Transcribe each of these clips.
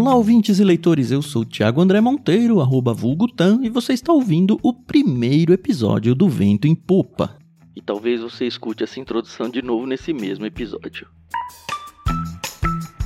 Olá, ouvintes e leitores, eu sou Thiago André Monteiro, arroba vulgutan, e você está ouvindo o primeiro episódio do Vento em Popa. E talvez você escute essa introdução de novo nesse mesmo episódio.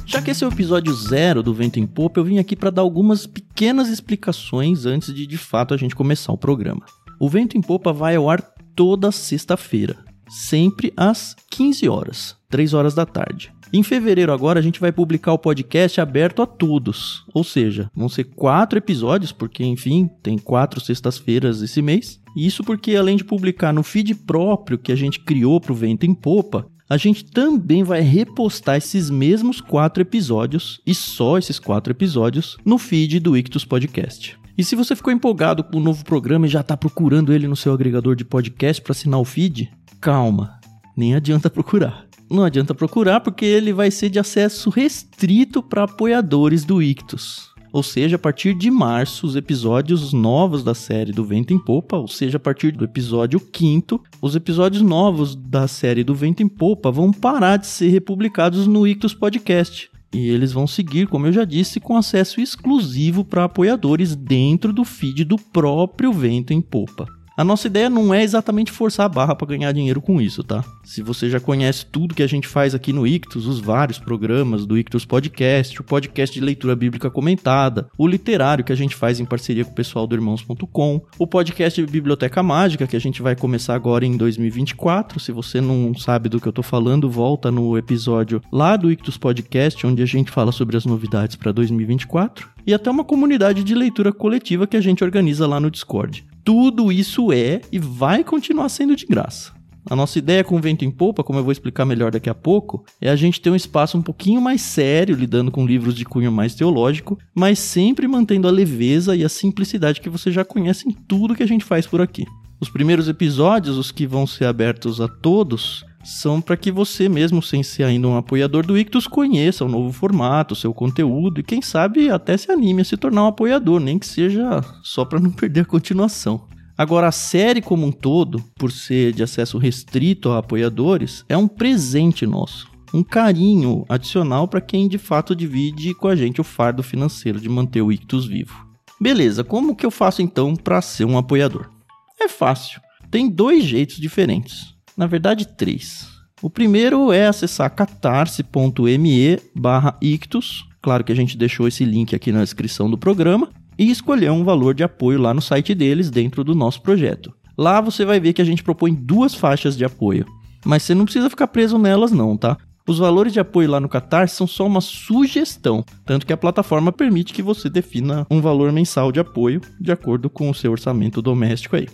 Já que esse é o episódio zero do Vento em Popa, eu vim aqui para dar algumas pequenas explicações antes de de fato a gente começar o programa. O Vento em Popa vai ao ar toda sexta-feira, sempre às 15 horas, 3 horas da tarde. Em fevereiro agora a gente vai publicar o podcast aberto a todos, ou seja, vão ser quatro episódios, porque enfim, tem quatro sextas-feiras esse mês. Isso porque além de publicar no feed próprio que a gente criou para o Vento em Popa, a gente também vai repostar esses mesmos quatro episódios, e só esses quatro episódios, no feed do Ictus Podcast. E se você ficou empolgado com o novo programa e já está procurando ele no seu agregador de podcast para assinar o feed, calma, nem adianta procurar. Não adianta procurar porque ele vai ser de acesso restrito para apoiadores do Ictus. Ou seja, a partir de março, os episódios novos da série do Vento em Popa, ou seja, a partir do episódio 5, os episódios novos da série do Vento em Popa vão parar de ser republicados no Ictus Podcast. E eles vão seguir, como eu já disse, com acesso exclusivo para apoiadores dentro do feed do próprio Vento em Popa. A nossa ideia não é exatamente forçar a barra para ganhar dinheiro com isso, tá? Se você já conhece tudo que a gente faz aqui no Ictus, os vários programas do Ictus Podcast, o podcast de leitura bíblica comentada, o literário que a gente faz em parceria com o pessoal do Irmãos.com, o podcast de Biblioteca Mágica que a gente vai começar agora em 2024. Se você não sabe do que eu tô falando, volta no episódio lá do Ictus Podcast, onde a gente fala sobre as novidades para 2024 e até uma comunidade de leitura coletiva que a gente organiza lá no Discord. Tudo isso é e vai continuar sendo de graça. A nossa ideia com o Vento em Popa, como eu vou explicar melhor daqui a pouco, é a gente ter um espaço um pouquinho mais sério, lidando com livros de cunho mais teológico, mas sempre mantendo a leveza e a simplicidade que você já conhece em tudo que a gente faz por aqui. Os primeiros episódios, os que vão ser abertos a todos, são para que você mesmo, sem ser ainda um apoiador do Ictus, conheça o novo formato, o seu conteúdo e quem sabe até se anime a se tornar um apoiador, nem que seja só para não perder a continuação. Agora, a série como um todo, por ser de acesso restrito a apoiadores, é um presente nosso. Um carinho adicional para quem de fato divide com a gente o fardo financeiro de manter o Ictus vivo. Beleza, como que eu faço então para ser um apoiador? É fácil. Tem dois jeitos diferentes. Na verdade, três. O primeiro é acessar catarse.me barra ictus. Claro que a gente deixou esse link aqui na descrição do programa. E escolher um valor de apoio lá no site deles dentro do nosso projeto. Lá você vai ver que a gente propõe duas faixas de apoio. Mas você não precisa ficar preso nelas não, tá? Os valores de apoio lá no Catarse são só uma sugestão, tanto que a plataforma permite que você defina um valor mensal de apoio de acordo com o seu orçamento doméstico aí.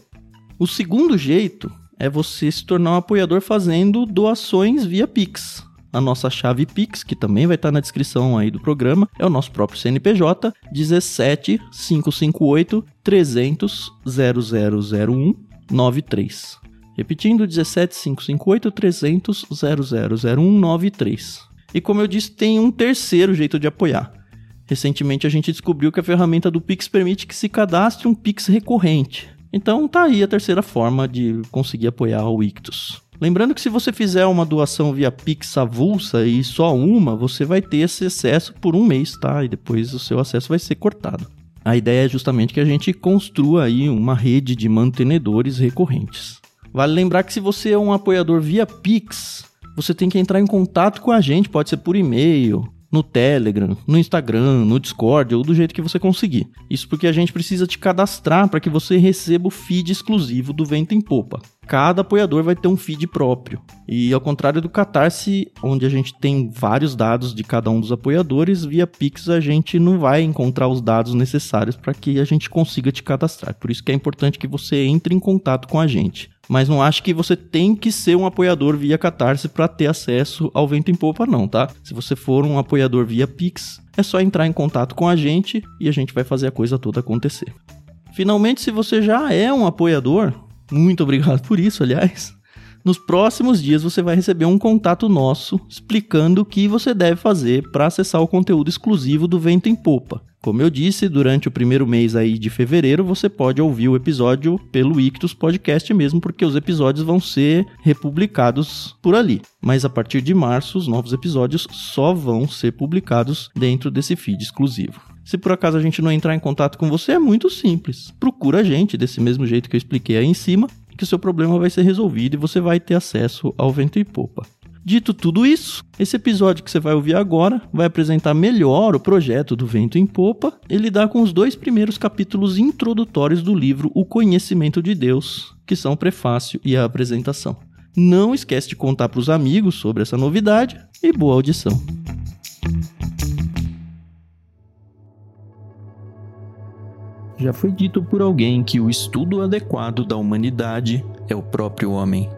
O segundo jeito é você se tornar um apoiador fazendo doações via Pix. A nossa chave Pix, que também vai estar na descrição aí do programa, é o nosso próprio CNPJ 17 558 300 0001 93. Repetindo, 17 558 300 0001 93. E como eu disse, tem um terceiro jeito de apoiar. Recentemente a gente descobriu que a ferramenta do Pix permite que se cadastre um Pix recorrente. Então tá aí a terceira forma de conseguir apoiar o Ictus. Lembrando que se você fizer uma doação via Pix avulsa e só uma, você vai ter esse acesso por um mês, tá? E depois o seu acesso vai ser cortado. A ideia é justamente que a gente construa aí uma rede de mantenedores recorrentes. Vale lembrar que se você é um apoiador via Pix, você tem que entrar em contato com a gente, pode ser por e-mail, no Telegram, no Instagram, no Discord ou do jeito que você conseguir. Isso porque a gente precisa te cadastrar para que você receba o feed exclusivo do Vento em Popa. Cada apoiador vai ter um feed próprio. E ao contrário do Catarse, onde a gente tem vários dados de cada um dos apoiadores, via Pix a gente não vai encontrar os dados necessários para que a gente consiga te cadastrar. Por isso que é importante que você entre em contato com a gente mas não acho que você tem que ser um apoiador via Catarse para ter acesso ao Vento em Popa, não, tá? Se você for um apoiador via Pix, é só entrar em contato com a gente e a gente vai fazer a coisa toda acontecer. Finalmente, se você já é um apoiador, muito obrigado por isso, aliás. Nos próximos dias você vai receber um contato nosso explicando o que você deve fazer para acessar o conteúdo exclusivo do Vento em Popa. Como eu disse, durante o primeiro mês aí de fevereiro, você pode ouvir o episódio pelo Ictus Podcast mesmo, porque os episódios vão ser republicados por ali. Mas a partir de março, os novos episódios só vão ser publicados dentro desse feed exclusivo. Se por acaso a gente não entrar em contato com você, é muito simples. Procura a gente desse mesmo jeito que eu expliquei aí em cima, que o seu problema vai ser resolvido e você vai ter acesso ao vento e popa. Dito tudo isso, esse episódio que você vai ouvir agora vai apresentar melhor o projeto do Vento em Popa e lidar com os dois primeiros capítulos introdutórios do livro O Conhecimento de Deus, que são o prefácio e a apresentação. Não esquece de contar para os amigos sobre essa novidade e boa audição. Já foi dito por alguém que o estudo adequado da humanidade é o próprio homem.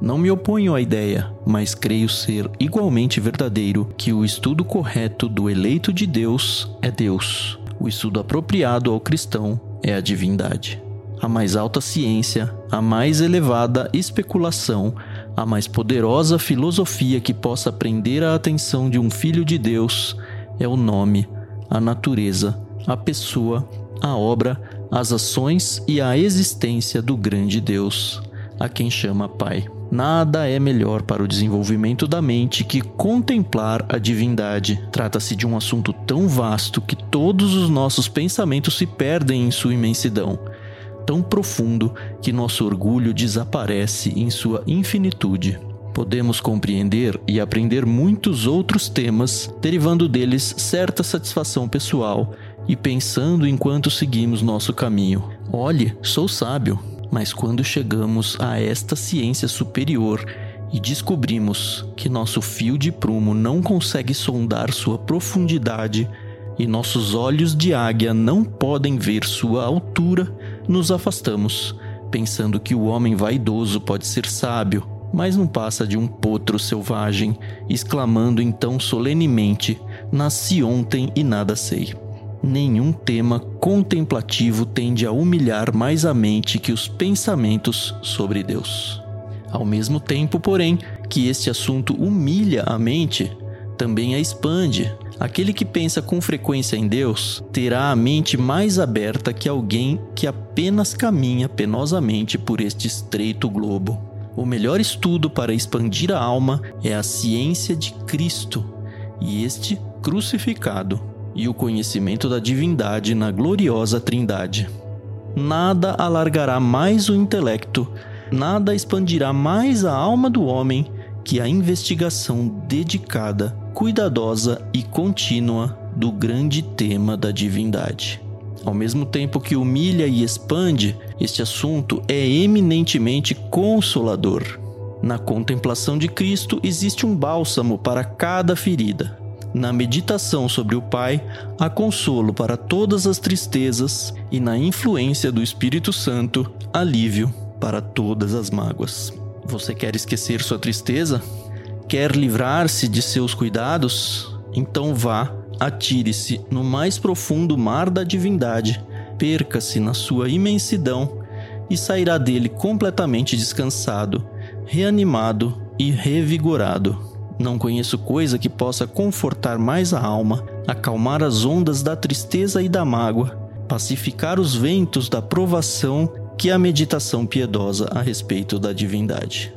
Não me oponho à ideia, mas creio ser igualmente verdadeiro que o estudo correto do eleito de Deus é Deus. O estudo apropriado ao cristão é a divindade. A mais alta ciência, a mais elevada especulação, a mais poderosa filosofia que possa prender a atenção de um filho de Deus é o nome, a natureza, a pessoa, a obra, as ações e a existência do grande Deus, a quem chama Pai. Nada é melhor para o desenvolvimento da mente que contemplar a divindade. Trata-se de um assunto tão vasto que todos os nossos pensamentos se perdem em sua imensidão, tão profundo que nosso orgulho desaparece em sua infinitude. Podemos compreender e aprender muitos outros temas, derivando deles certa satisfação pessoal e pensando enquanto seguimos nosso caminho. Olhe, sou sábio, mas quando chegamos a esta ciência superior e descobrimos que nosso fio de prumo não consegue sondar sua profundidade e nossos olhos de águia não podem ver sua altura, nos afastamos, pensando que o homem vaidoso pode ser sábio, mas não passa de um potro selvagem, exclamando então solenemente: Nasci ontem e nada sei. Nenhum tema contemplativo tende a humilhar mais a mente que os pensamentos sobre Deus. Ao mesmo tempo, porém, que este assunto humilha a mente, também a expande. Aquele que pensa com frequência em Deus terá a mente mais aberta que alguém que apenas caminha penosamente por este estreito globo. O melhor estudo para expandir a alma é a ciência de Cristo e este crucificado e o conhecimento da divindade na gloriosa Trindade. Nada alargará mais o intelecto, nada expandirá mais a alma do homem que a investigação dedicada, cuidadosa e contínua do grande tema da divindade. Ao mesmo tempo que humilha e expande, este assunto é eminentemente consolador. Na contemplação de Cristo existe um bálsamo para cada ferida, na meditação sobre o Pai, há consolo para todas as tristezas e na influência do Espírito Santo, alívio para todas as mágoas. Você quer esquecer sua tristeza? Quer livrar-se de seus cuidados? Então vá, atire-se no mais profundo mar da divindade, perca-se na sua imensidão e sairá dele completamente descansado, reanimado e revigorado. Não conheço coisa que possa confortar mais a alma, acalmar as ondas da tristeza e da mágoa, pacificar os ventos da provação que a meditação piedosa a respeito da divindade.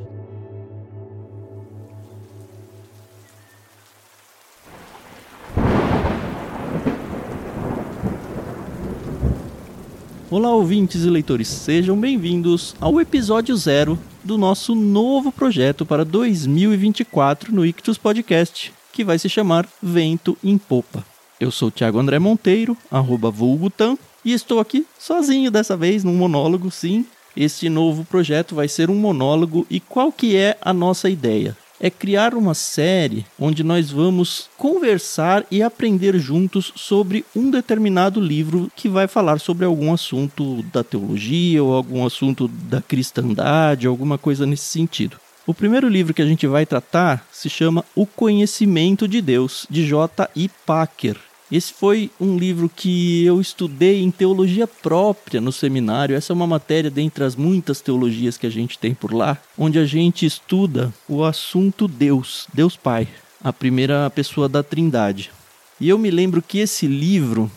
Olá, ouvintes e leitores, sejam bem-vindos ao episódio zero do nosso novo projeto para 2024 no Ictus Podcast, que vai se chamar Vento em Popa. Eu sou o Thiago André Monteiro, arroba vulgutan, e estou aqui sozinho dessa vez, num monólogo, sim. Este novo projeto vai ser um monólogo e qual que é a nossa ideia? É criar uma série onde nós vamos conversar e aprender juntos sobre um determinado livro que vai falar sobre algum assunto da teologia ou algum assunto da cristandade, alguma coisa nesse sentido. O primeiro livro que a gente vai tratar se chama O Conhecimento de Deus, de J. I. Packer. Esse foi um livro que eu estudei em teologia própria no seminário. Essa é uma matéria dentre as muitas teologias que a gente tem por lá, onde a gente estuda o assunto Deus, Deus Pai, a primeira pessoa da Trindade. E eu me lembro que esse livro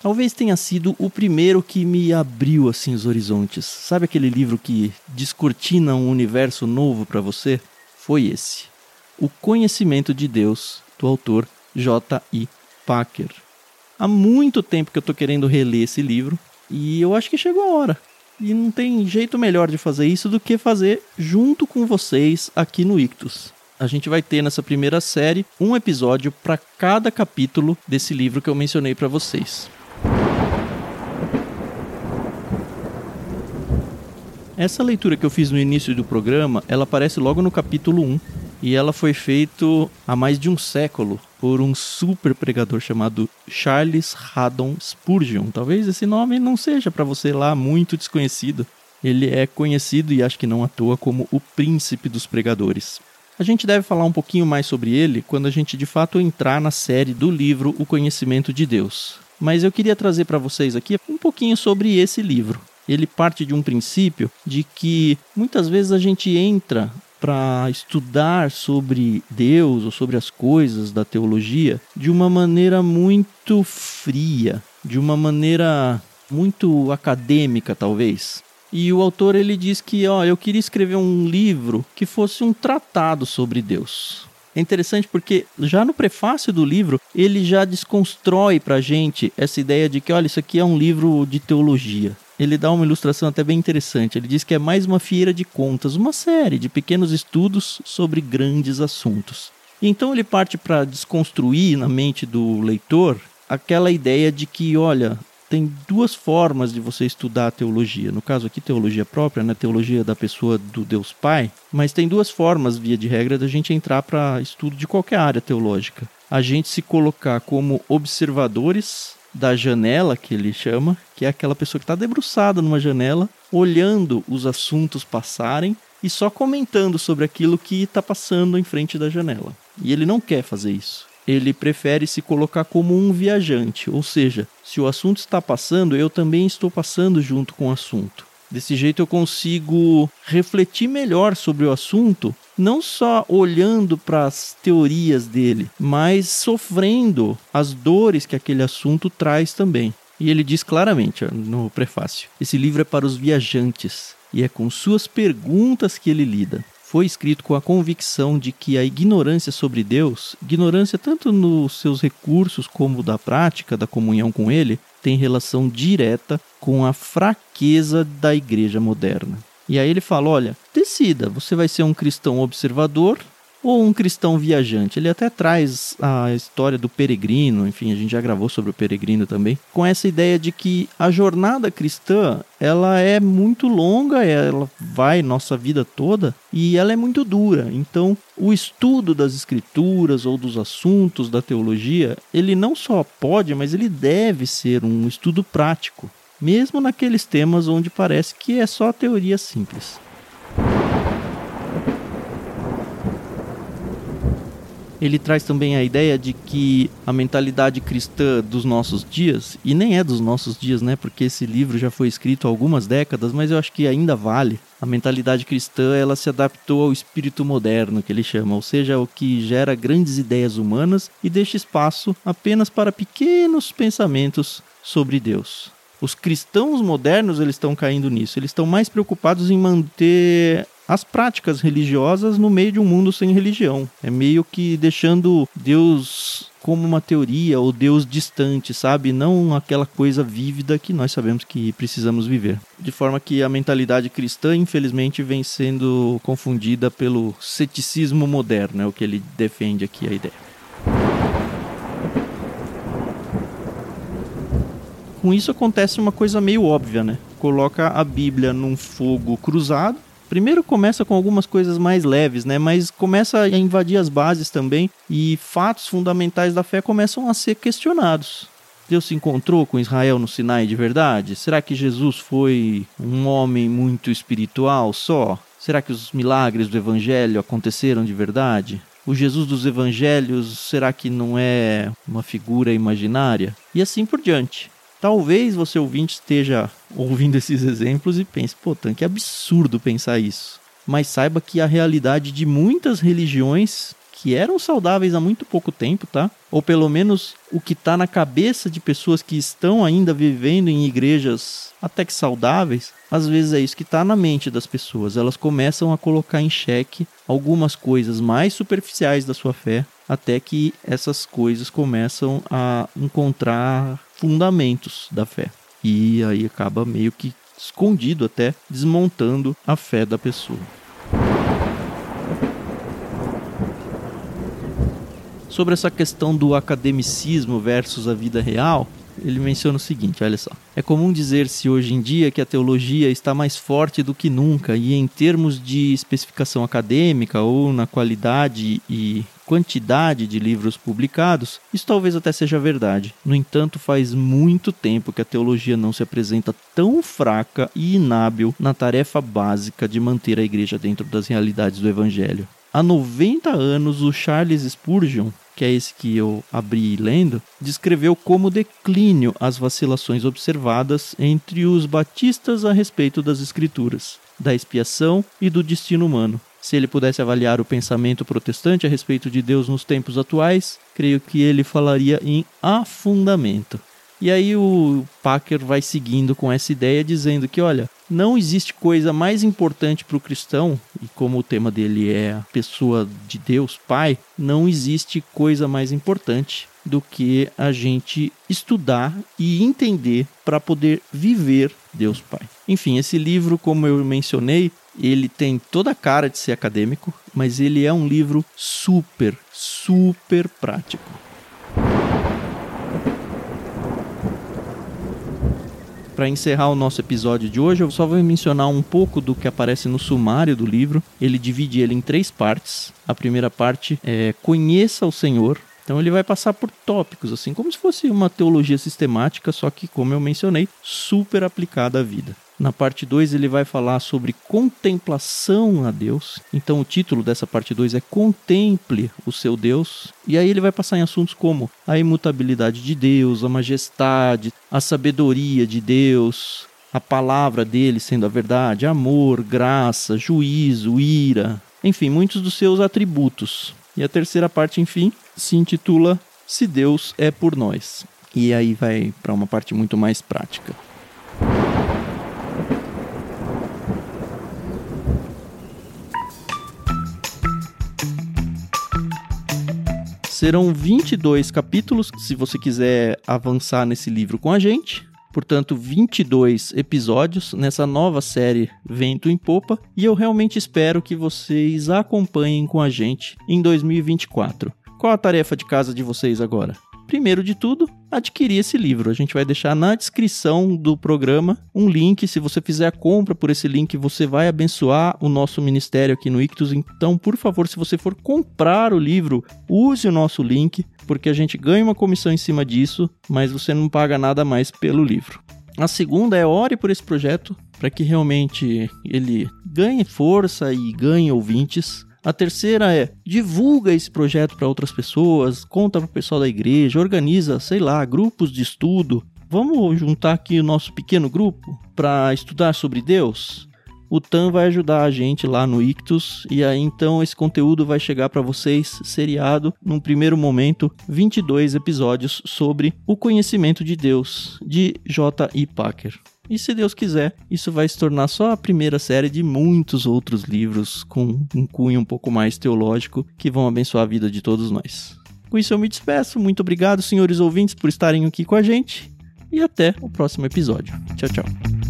talvez tenha sido o primeiro que me abriu assim os horizontes. Sabe aquele livro que descortina um universo novo para você? Foi esse. O Conhecimento de Deus, do autor J.I. Packer. Há muito tempo que eu estou querendo reler esse livro e eu acho que chegou a hora. E não tem jeito melhor de fazer isso do que fazer junto com vocês aqui no Ictus. A gente vai ter nessa primeira série um episódio para cada capítulo desse livro que eu mencionei para vocês. Essa leitura que eu fiz no início do programa, ela aparece logo no capítulo 1 e ela foi feita há mais de um século por um super pregador chamado Charles Haddon Spurgeon. Talvez esse nome não seja para você lá muito desconhecido. Ele é conhecido e acho que não à toa como o príncipe dos pregadores. A gente deve falar um pouquinho mais sobre ele quando a gente de fato entrar na série do livro O Conhecimento de Deus. Mas eu queria trazer para vocês aqui um pouquinho sobre esse livro. Ele parte de um princípio de que muitas vezes a gente entra para estudar sobre Deus ou sobre as coisas da teologia de uma maneira muito fria, de uma maneira muito acadêmica, talvez. E o autor ele diz que, ó, eu queria escrever um livro que fosse um tratado sobre Deus. É interessante porque já no prefácio do livro ele já desconstrói para gente essa ideia de que, olha, isso aqui é um livro de teologia ele dá uma ilustração até bem interessante. Ele diz que é mais uma feira de contas, uma série de pequenos estudos sobre grandes assuntos. Então ele parte para desconstruir na mente do leitor aquela ideia de que, olha, tem duas formas de você estudar a teologia. No caso aqui, teologia própria, né? teologia da pessoa do Deus Pai. Mas tem duas formas, via de regra, da gente entrar para estudo de qualquer área teológica. A gente se colocar como observadores da janela, que ele chama, que é aquela pessoa que está debruçada numa janela, olhando os assuntos passarem e só comentando sobre aquilo que está passando em frente da janela. E ele não quer fazer isso. Ele prefere se colocar como um viajante, ou seja, se o assunto está passando, eu também estou passando junto com o assunto. Desse jeito eu consigo refletir melhor sobre o assunto, não só olhando para as teorias dele, mas sofrendo as dores que aquele assunto traz também. E ele diz claramente no prefácio: esse livro é para os viajantes e é com suas perguntas que ele lida. Foi escrito com a convicção de que a ignorância sobre Deus, ignorância tanto nos seus recursos como da prática da comunhão com Ele, tem relação direta com a fraqueza da igreja moderna. E aí ele fala: olha, decida, você vai ser um cristão observador ou um cristão viajante. Ele até traz a história do peregrino, enfim, a gente já gravou sobre o peregrino também, com essa ideia de que a jornada cristã, ela é muito longa, ela vai nossa vida toda e ela é muito dura. Então, o estudo das escrituras ou dos assuntos da teologia, ele não só pode, mas ele deve ser um estudo prático, mesmo naqueles temas onde parece que é só teoria simples. Ele traz também a ideia de que a mentalidade cristã dos nossos dias, e nem é dos nossos dias, né? Porque esse livro já foi escrito há algumas décadas, mas eu acho que ainda vale. A mentalidade cristã, ela se adaptou ao espírito moderno, que ele chama, ou seja, o que gera grandes ideias humanas e deixa espaço apenas para pequenos pensamentos sobre Deus. Os cristãos modernos eles estão caindo nisso. Eles estão mais preocupados em manter as práticas religiosas no meio de um mundo sem religião. É meio que deixando Deus como uma teoria ou Deus distante, sabe? Não aquela coisa vívida que nós sabemos que precisamos viver. De forma que a mentalidade cristã, infelizmente, vem sendo confundida pelo ceticismo moderno, é o que ele defende aqui a ideia. Com isso acontece uma coisa meio óbvia, né? Coloca a Bíblia num fogo cruzado Primeiro começa com algumas coisas mais leves, né? Mas começa a invadir as bases também e fatos fundamentais da fé começam a ser questionados. Deus se encontrou com Israel no Sinai de verdade? Será que Jesus foi um homem muito espiritual só? Será que os milagres do evangelho aconteceram de verdade? O Jesus dos evangelhos será que não é uma figura imaginária? E assim por diante. Talvez você ouvinte esteja ouvindo esses exemplos e pense, pô, que absurdo pensar isso. Mas saiba que a realidade de muitas religiões que eram saudáveis há muito pouco tempo, tá? Ou pelo menos o que está na cabeça de pessoas que estão ainda vivendo em igrejas até que saudáveis, às vezes é isso que está na mente das pessoas. Elas começam a colocar em xeque algumas coisas mais superficiais da sua fé, até que essas coisas começam a encontrar fundamentos da fé. E aí acaba meio que escondido até desmontando a fé da pessoa. Sobre essa questão do academicismo versus a vida real, ele menciona o seguinte: olha só. É comum dizer-se hoje em dia que a teologia está mais forte do que nunca, e em termos de especificação acadêmica ou na qualidade e quantidade de livros publicados, isso talvez até seja verdade. No entanto, faz muito tempo que a teologia não se apresenta tão fraca e inábil na tarefa básica de manter a igreja dentro das realidades do evangelho. Há 90 anos, o Charles Spurgeon, que é esse que eu abri lendo, descreveu como declínio as vacilações observadas entre os batistas a respeito das Escrituras, da expiação e do destino humano. Se ele pudesse avaliar o pensamento protestante a respeito de Deus nos tempos atuais, creio que ele falaria em afundamento. E aí o Packer vai seguindo com essa ideia, dizendo que, olha, não existe coisa mais importante para o cristão, e como o tema dele é a pessoa de Deus, Pai, não existe coisa mais importante do que a gente estudar e entender para poder viver Deus Pai. Enfim, esse livro, como eu mencionei, ele tem toda a cara de ser acadêmico, mas ele é um livro super, super prático. Para encerrar o nosso episódio de hoje, eu só vou mencionar um pouco do que aparece no sumário do livro. Ele divide ele em três partes. A primeira parte é Conheça o Senhor. Então ele vai passar por tópicos, assim, como se fosse uma teologia sistemática, só que, como eu mencionei, super aplicada à vida. Na parte 2 ele vai falar sobre contemplação a Deus. Então o título dessa parte 2 é Contemple o seu Deus. E aí ele vai passar em assuntos como a imutabilidade de Deus, a majestade, a sabedoria de Deus, a palavra dele sendo a verdade, amor, graça, juízo, ira, enfim, muitos dos seus atributos. E a terceira parte, enfim, se intitula Se Deus é por nós. E aí vai para uma parte muito mais prática. Serão 22 capítulos, se você quiser avançar nesse livro com a gente. Portanto, 22 episódios nessa nova série Vento em Popa. E eu realmente espero que vocês acompanhem com a gente em 2024. Qual a tarefa de casa de vocês agora? Primeiro de tudo, adquirir esse livro. A gente vai deixar na descrição do programa um link. Se você fizer a compra por esse link, você vai abençoar o nosso ministério aqui no Ictus. Então, por favor, se você for comprar o livro, use o nosso link, porque a gente ganha uma comissão em cima disso, mas você não paga nada mais pelo livro. A segunda é ore por esse projeto para que realmente ele ganhe força e ganhe ouvintes. A terceira é divulga esse projeto para outras pessoas, conta para o pessoal da igreja, organiza, sei lá, grupos de estudo. Vamos juntar aqui o nosso pequeno grupo para estudar sobre Deus? O Tan vai ajudar a gente lá no Ictus e aí então esse conteúdo vai chegar para vocês seriado num primeiro momento 22 episódios sobre o conhecimento de Deus de J. Packer. E se Deus quiser, isso vai se tornar só a primeira série de muitos outros livros com um cunho um pouco mais teológico que vão abençoar a vida de todos nós. Com isso eu me despeço. Muito obrigado, senhores ouvintes, por estarem aqui com a gente. E até o próximo episódio. Tchau, tchau.